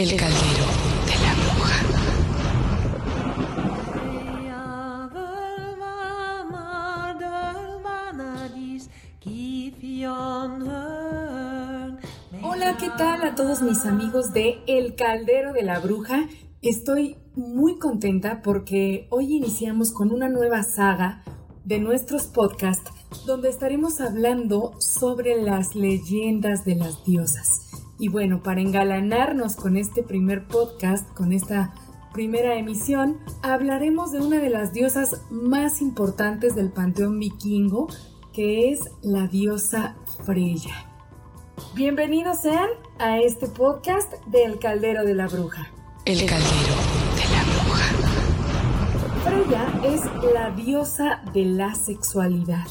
El caldero de la bruja. Hola, ¿qué tal a todos mis amigos de El Caldero de la Bruja? Estoy muy contenta porque hoy iniciamos con una nueva saga de nuestros podcasts donde estaremos hablando sobre las leyendas de las diosas. Y bueno, para engalanarnos con este primer podcast, con esta primera emisión, hablaremos de una de las diosas más importantes del panteón vikingo, que es la diosa Freya. Bienvenidos sean a este podcast del Caldero de la Bruja. El caldero de la bruja. Freya es la diosa de la sexualidad,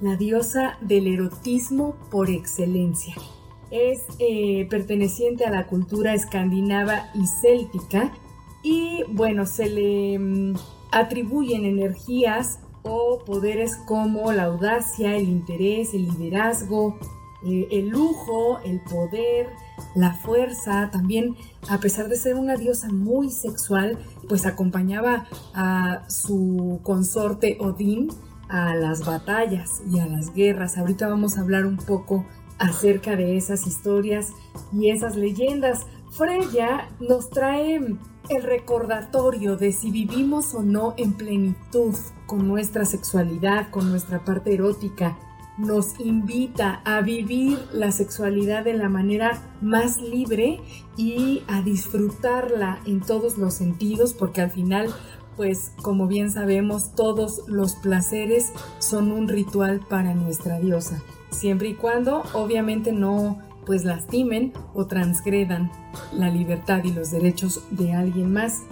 la diosa del erotismo por excelencia. Es eh, perteneciente a la cultura escandinava y céltica y bueno, se le mm, atribuyen energías o poderes como la audacia, el interés, el liderazgo, eh, el lujo, el poder, la fuerza, también a pesar de ser una diosa muy sexual, pues acompañaba a su consorte Odín a las batallas y a las guerras. Ahorita vamos a hablar un poco acerca de esas historias y esas leyendas. Freya nos trae el recordatorio de si vivimos o no en plenitud con nuestra sexualidad, con nuestra parte erótica, nos invita a vivir la sexualidad de la manera más libre y a disfrutarla en todos los sentidos, porque al final, pues como bien sabemos, todos los placeres son un ritual para nuestra diosa, siempre y cuando obviamente no pues lastimen o transgredan la libertad y los derechos de alguien más.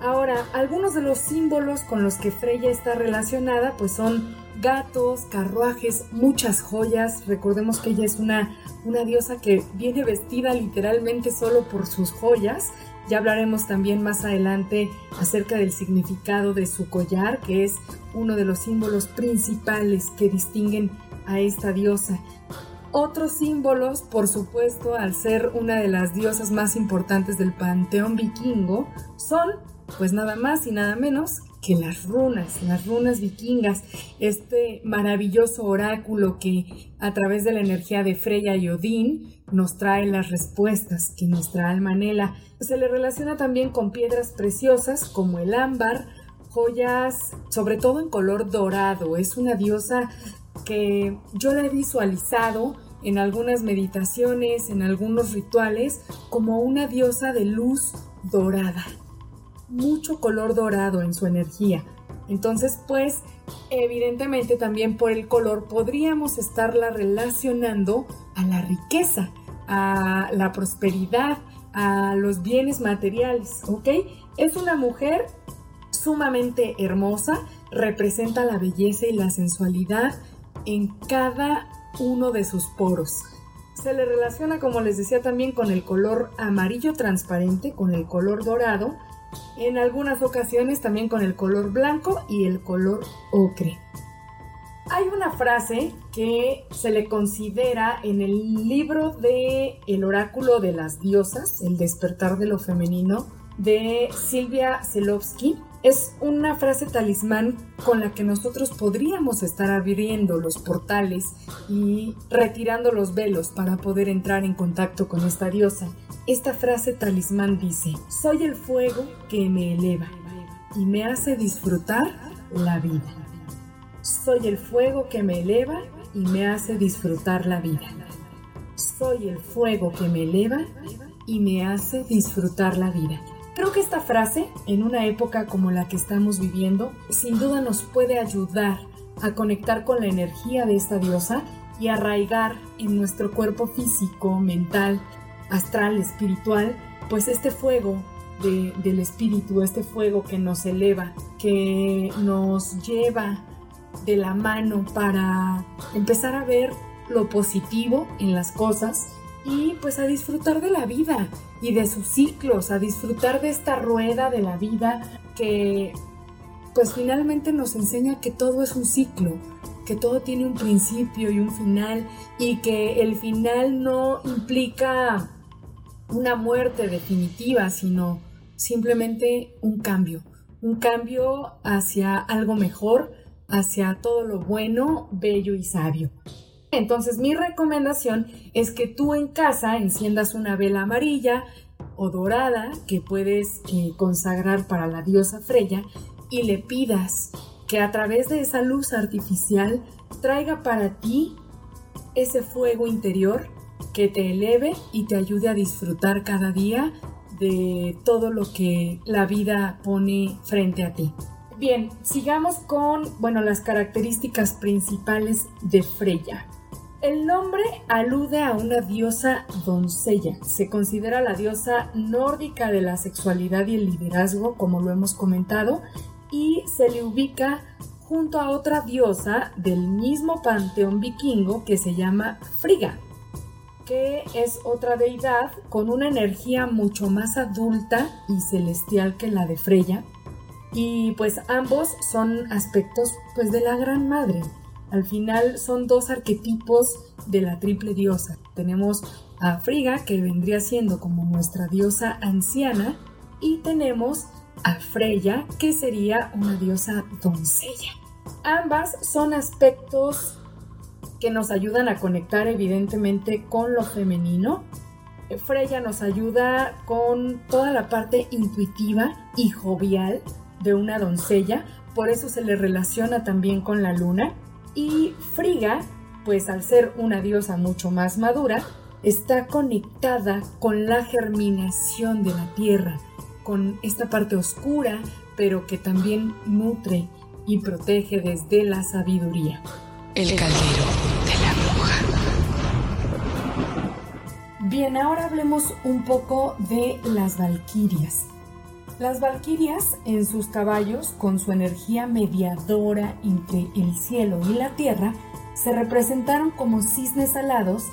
Ahora, algunos de los símbolos con los que Freya está relacionada pues son gatos, carruajes, muchas joyas. Recordemos que ella es una, una diosa que viene vestida literalmente solo por sus joyas. Ya hablaremos también más adelante acerca del significado de su collar, que es uno de los símbolos principales que distinguen a esta diosa. Otros símbolos, por supuesto, al ser una de las diosas más importantes del panteón vikingo, son, pues nada más y nada menos que las runas, las runas vikingas, este maravilloso oráculo que a través de la energía de Freya y Odín nos trae las respuestas que nuestra alma anhela. Se le relaciona también con piedras preciosas como el ámbar, joyas, sobre todo en color dorado. Es una diosa que yo la he visualizado en algunas meditaciones, en algunos rituales, como una diosa de luz dorada mucho color dorado en su energía. Entonces, pues, evidentemente también por el color podríamos estarla relacionando a la riqueza, a la prosperidad, a los bienes materiales, ¿ok? Es una mujer sumamente hermosa, representa la belleza y la sensualidad en cada uno de sus poros. Se le relaciona, como les decía, también con el color amarillo transparente, con el color dorado, en algunas ocasiones también con el color blanco y el color ocre. Hay una frase que se le considera en el libro de El oráculo de las diosas, El despertar de lo femenino, de Silvia Zelovsky. Es una frase talismán con la que nosotros podríamos estar abriendo los portales y retirando los velos para poder entrar en contacto con esta diosa. Esta frase talismán dice, soy el fuego que me eleva y me hace disfrutar la vida. Soy el fuego que me eleva y me hace disfrutar la vida. Soy el fuego que me eleva y me hace disfrutar la vida. Creo que esta frase, en una época como la que estamos viviendo, sin duda nos puede ayudar a conectar con la energía de esta diosa y arraigar en nuestro cuerpo físico, mental astral, espiritual, pues este fuego del espíritu, este fuego que nos eleva, que nos lleva de la mano para empezar a ver lo positivo en las cosas y pues a disfrutar de la vida y de sus ciclos, a disfrutar de esta rueda de la vida que pues finalmente nos enseña que todo es un ciclo, que todo tiene un principio y un final y que el final no implica una muerte definitiva, sino simplemente un cambio, un cambio hacia algo mejor, hacia todo lo bueno, bello y sabio. Entonces mi recomendación es que tú en casa enciendas una vela amarilla o dorada que puedes eh, consagrar para la diosa Freya y le pidas que a través de esa luz artificial traiga para ti ese fuego interior que te eleve y te ayude a disfrutar cada día de todo lo que la vida pone frente a ti. Bien, sigamos con, bueno, las características principales de Freya. El nombre alude a una diosa doncella. Se considera la diosa nórdica de la sexualidad y el liderazgo, como lo hemos comentado, y se le ubica junto a otra diosa del mismo panteón vikingo que se llama Frigga, que es otra deidad con una energía mucho más adulta y celestial que la de Freya. Y pues ambos son aspectos pues de la Gran Madre. Al final son dos arquetipos de la triple diosa. Tenemos a Frigga que vendría siendo como nuestra diosa anciana y tenemos a Freya que sería una diosa doncella. Ambas son aspectos que nos ayudan a conectar evidentemente con lo femenino. Freya nos ayuda con toda la parte intuitiva y jovial de una doncella, por eso se le relaciona también con la luna. Y Friga, pues al ser una diosa mucho más madura, está conectada con la germinación de la tierra, con esta parte oscura, pero que también nutre y protege desde la sabiduría. El caldero de la bruja. Bien, ahora hablemos un poco de las valquirias. Las valquirias en sus caballos, con su energía mediadora entre el cielo y la tierra, se representaron como cisnes alados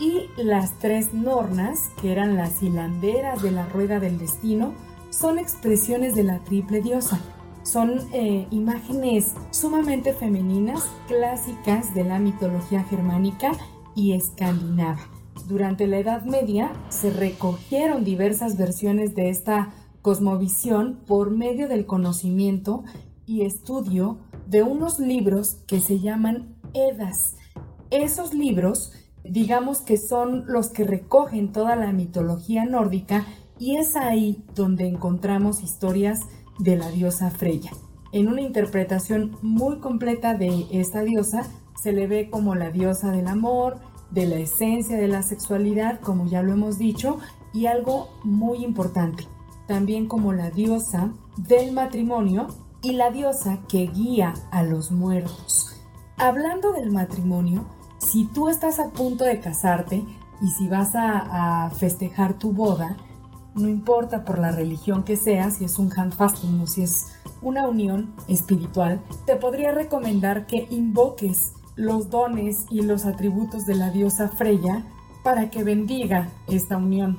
y las tres nornas, que eran las hilanderas de la rueda del destino, son expresiones de la triple diosa, son eh, imágenes sumamente femeninas, clásicas de la mitología germánica y escandinava. Durante la Edad Media se recogieron diversas versiones de esta cosmovisión por medio del conocimiento y estudio de unos libros que se llaman Edas. Esos libros, digamos que son los que recogen toda la mitología nórdica y es ahí donde encontramos historias de la diosa Freya. En una interpretación muy completa de esta diosa, se le ve como la diosa del amor, de la esencia de la sexualidad, como ya lo hemos dicho, y algo muy importante, también como la diosa del matrimonio y la diosa que guía a los muertos. Hablando del matrimonio, si tú estás a punto de casarte y si vas a, festejar tu boda, no importa por la religión que sea, si es un handfasting o si es una unión espiritual, te podría recomendar que invoques los dones y los atributos de la diosa Freya para que bendiga esta unión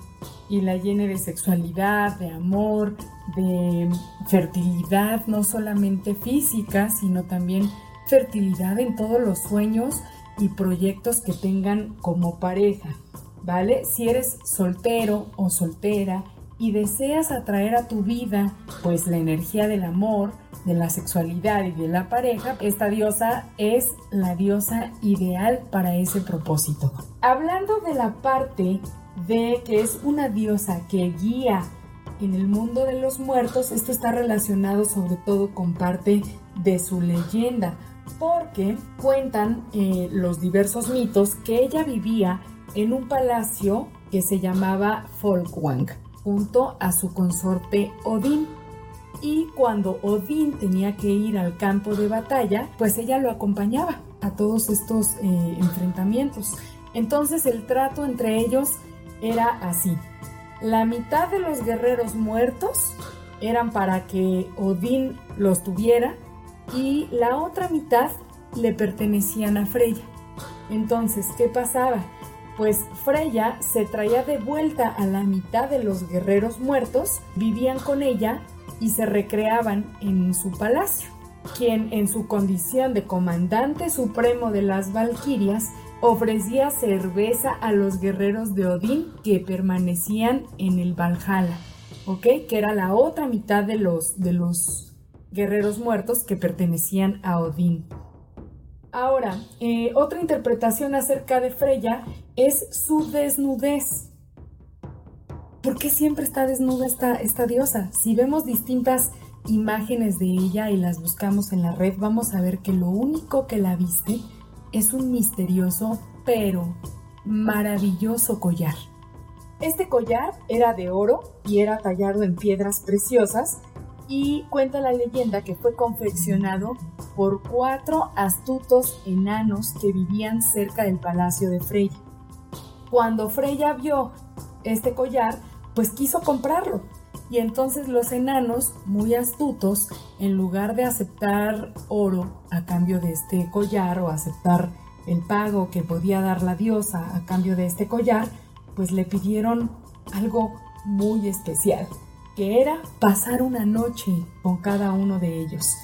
y la llene de sexualidad, de amor, de fertilidad, no solamente física, sino también fertilidad en todos los sueños y proyectos que tengan como pareja. ¿vale? Si eres soltero o soltera y deseas atraer a tu vida pues la energía del amor, de la sexualidad y de la pareja, esta diosa es la diosa ideal para ese propósito. Hablando de la parte de que es una diosa que guía en el mundo de los muertos, esto está relacionado sobre todo con parte de su leyenda, porque cuentan eh, los diversos mitos que ella vivía en un palacio que se llamaba Folkwang, junto a su consorte Odín. Y cuando Odín tenía que ir al campo de batalla, pues ella lo acompañaba a todos estos eh, enfrentamientos. Entonces el trato entre ellos era así. La mitad de los guerreros muertos eran para que Odín los tuviera y la otra mitad le pertenecían a Freya. Entonces, ¿qué pasaba? pues Freya se traía de vuelta a la mitad de los guerreros muertos, vivían con ella y se recreaban en su palacio, quien en su condición de comandante supremo de las Valquirias ofrecía cerveza a los guerreros de Odín que permanecían en el Valhalla, ¿ok? Que era la otra mitad de los, de los guerreros muertos que pertenecían a Odín. Ahora, eh, otra interpretación acerca de Freya es su desnudez. ¿Por qué siempre está desnuda esta, esta diosa? Si vemos distintas imágenes de ella y las buscamos en la red, vamos a ver que lo único que la viste es un misterioso pero maravilloso collar. Este collar era de oro y era tallado en piedras preciosas y cuenta la leyenda que fue confeccionado por cuatro astutos enanos que vivían cerca del palacio de Freya. Cuando Freya vio este collar, pues quiso comprarlo. Y entonces los enanos, muy astutos, en lugar de aceptar oro a cambio de este collar o aceptar el pago que podía dar la diosa a cambio de este collar, pues le pidieron algo muy especial, que era pasar una noche con cada uno de ellos.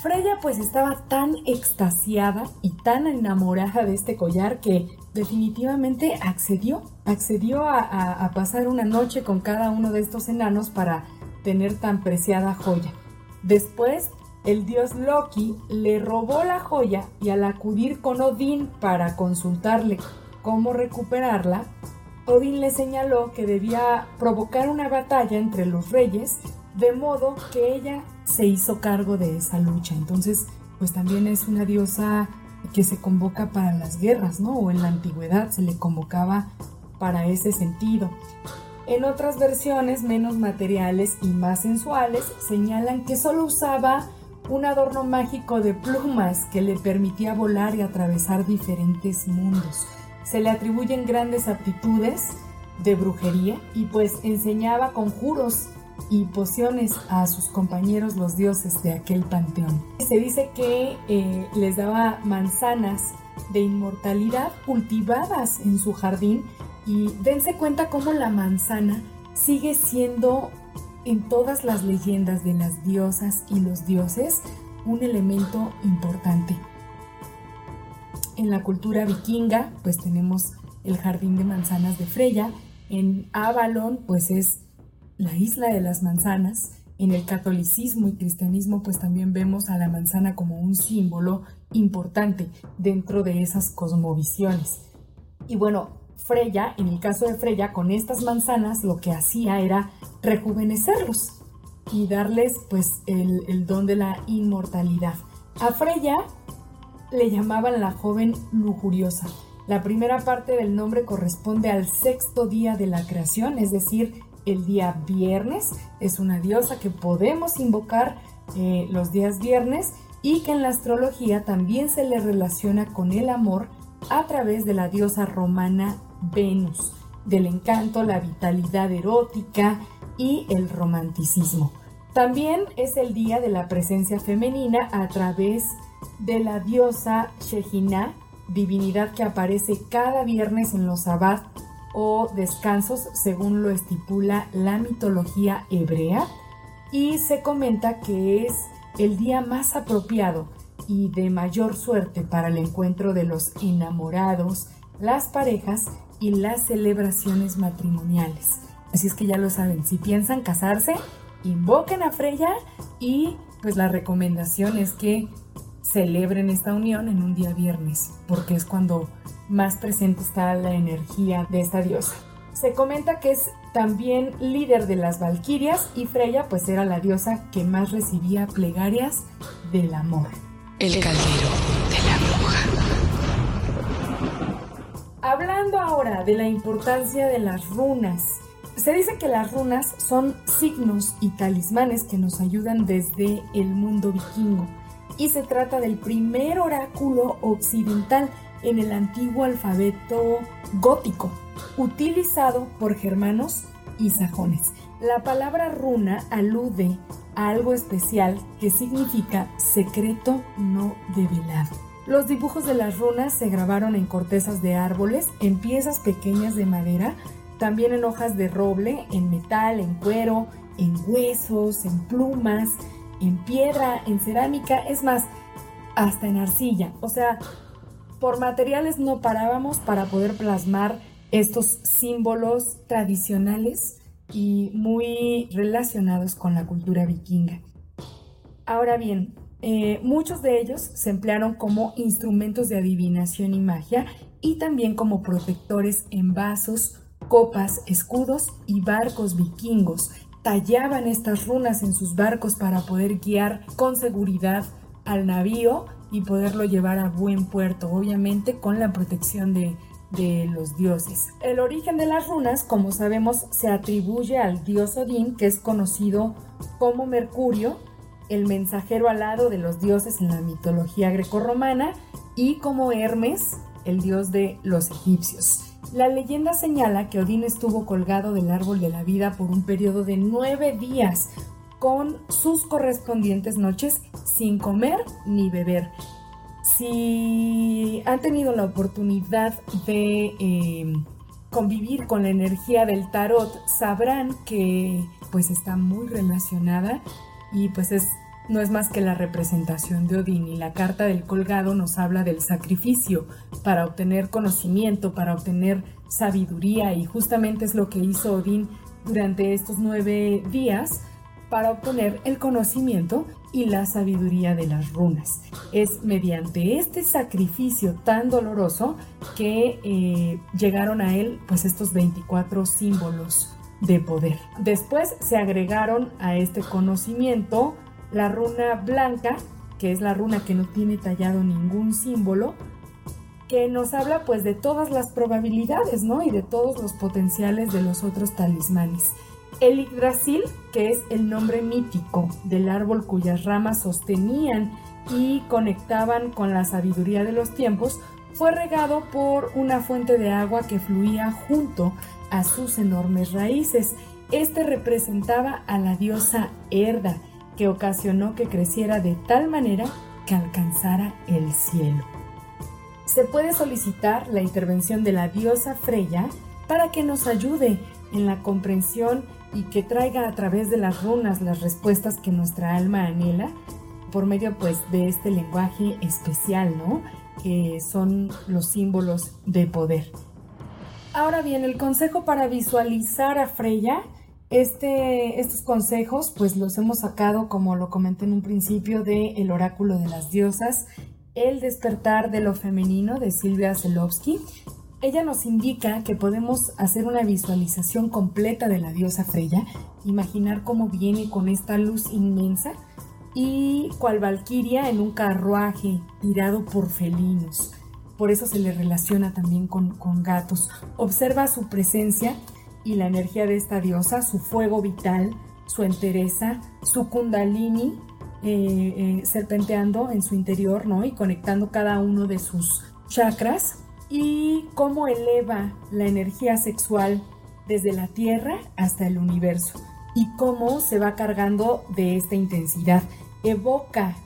Freya pues estaba tan extasiada y tan enamorada de este collar que definitivamente accedió, accedió a, pasar una noche con cada uno de estos enanos para tener tan preciada joya. Después, el dios Loki le robó la joya y al acudir con Odín para consultarle cómo recuperarla, Odín le señaló que debía provocar una batalla entre los reyes, de modo que ella se hizo cargo de esa lucha. Entonces, pues también es una diosa que se convoca para las guerras, ¿no? O en la antigüedad se le convocaba para ese sentido. En otras versiones menos materiales y más sensuales señalan que solo usaba un adorno mágico de plumas que le permitía volar y atravesar diferentes mundos. Se le atribuyen grandes aptitudes de brujería y pues enseñaba conjuros y pociones a sus compañeros los dioses de aquel panteón. Se dice que eh, les daba manzanas de inmortalidad cultivadas en su jardín y dense cuenta cómo la manzana sigue siendo en todas las leyendas de las diosas y los dioses un elemento importante. En la cultura vikinga pues tenemos el jardín de manzanas de Freya, en Avalon pues es la isla de las manzanas. En el catolicismo y cristianismo pues también vemos a la manzana como un símbolo importante dentro de esas cosmovisiones. Y bueno, Freya, en el caso de Freya, con estas manzanas lo que hacía era rejuvenecerlos y darles pues el, don de la inmortalidad. A Freya le llamaban la joven lujuriosa. La primera parte del nombre corresponde al sexto día de la creación, es decir, el día viernes. Es una diosa que podemos invocar eh, los días viernes y que en la astrología también se le relaciona con el amor a través de la diosa romana Venus, del encanto, la vitalidad erótica y el romanticismo. También es el día de la presencia femenina a través de la diosa Shejina, divinidad que aparece cada viernes en los sabbat o descansos según lo estipula la mitología hebrea y se comenta que es el día más apropiado y de mayor suerte para el encuentro de los enamorados, las parejas y las celebraciones matrimoniales. Así es que ya lo saben, si piensan casarse, invoquen a Freya y pues la recomendación es que celebren esta unión en un día viernes, porque es cuando más presente está la energía de esta diosa. Se comenta que es también líder de las Valquirias y Freya pues era la diosa que más recibía plegarias del amor. El caldero Hablando ahora de la importancia de las runas. Se dice que las runas son signos y talismanes que nos ayudan desde el mundo vikingo y se trata del primer oráculo occidental en el antiguo alfabeto gótico, utilizado por germanos y sajones. La palabra runa alude a algo especial que significa secreto no develado. Los dibujos de las runas se grabaron en cortezas de árboles, en piezas pequeñas de madera, también en hojas de roble, en metal, en cuero, en huesos, en plumas, en piedra, en cerámica, es más, hasta en arcilla. O sea, por materiales no parábamos para poder plasmar estos símbolos tradicionales y muy relacionados con la cultura vikinga. Ahora bien, eh, muchos de ellos se emplearon como instrumentos de adivinación y magia y también como protectores en vasos, copas, escudos y barcos vikingos. Tallaban estas runas en sus barcos para poder guiar con seguridad al navío y poderlo llevar a buen puerto, obviamente con la protección de, de los dioses. El origen de las runas, como sabemos, se atribuye al dios Odín, que es conocido como Mercurio, el mensajero alado de los dioses en la mitología grecorromana, y como Hermes, el dios de los egipcios. La leyenda señala que Odín estuvo colgado del árbol de la vida por un periodo de nueve días, con sus correspondientes noches sin comer ni beber. Si han tenido la oportunidad de em, convivir con la energía del tarot, sabrán que pues está muy relacionada y pues es no es más que la representación de Odín y la carta del colgado nos habla del sacrificio para obtener conocimiento, para obtener sabiduría y justamente es lo que hizo Odín durante estos nueve días para obtener el conocimiento y la sabiduría de las runas. Es mediante este sacrificio tan doloroso que eh, llegaron a él pues estos 24 símbolos de poder. Después se agregaron a este conocimiento la runa blanca, que es la runa que no tiene tallado ningún símbolo, que nos habla pues de todas las probabilidades, ¿no? Y de todos los potenciales de los otros talismanes. El Yggdrasil, que es el nombre mítico del árbol cuyas ramas sostenían y conectaban con la sabiduría de los tiempos, fue regado por una fuente de agua que fluía junto a sus enormes raíces. Este representaba a la diosa Herda, que ocasionó que creciera de tal manera que alcanzara el cielo. Se puede solicitar la intervención de la diosa Freya para que nos ayude en la comprensión y que traiga a través de las runas las respuestas que nuestra alma anhela por medio pues de este lenguaje especial, ¿no? Que son los símbolos de poder. Ahora bien, el consejo para visualizar a Freya este, estos consejos pues los hemos sacado, como lo comenté en un principio, de El oráculo de las diosas, El despertar de lo femenino de Silvia Zelovsky. Ella nos indica que podemos hacer una visualización completa de la diosa Freya, imaginar cómo viene con esta luz inmensa y cual valquiria en un carruaje tirado por felinos. Por eso se le relaciona también con, con gatos. Observa su presencia y la energía de esta diosa, su fuego vital, su entereza, su kundalini eh, eh, serpenteando en su interior, ¿no? Y conectando cada uno de sus chakras y cómo eleva la energía sexual desde la Tierra hasta el universo y cómo se va cargando de esta intensidad. Evoca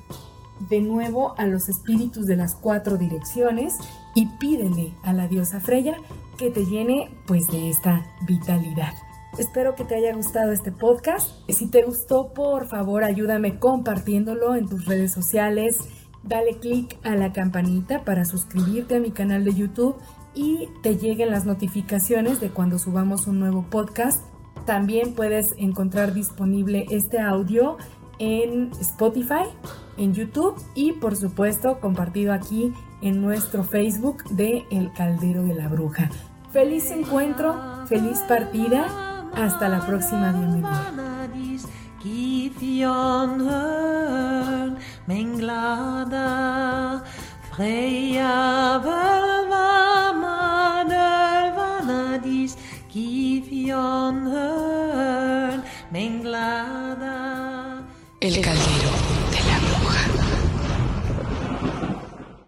de nuevo a los espíritus de las cuatro direcciones y pídele a la diosa Freya que te llene pues de esta vitalidad. Espero que te haya gustado este podcast. Si te gustó, por favor, ayúdame compartiéndolo en tus redes sociales. Dale click a la campanita para suscribirte a mi canal de YouTube y te lleguen las notificaciones de cuando subamos un nuevo podcast. También puedes encontrar disponible este audio en Spotify, en YouTube y por supuesto compartido aquí en nuestro Facebook de El Caldero de la Bruja. Feliz encuentro, feliz partida. Hasta la próxima bienvenida. El caldero.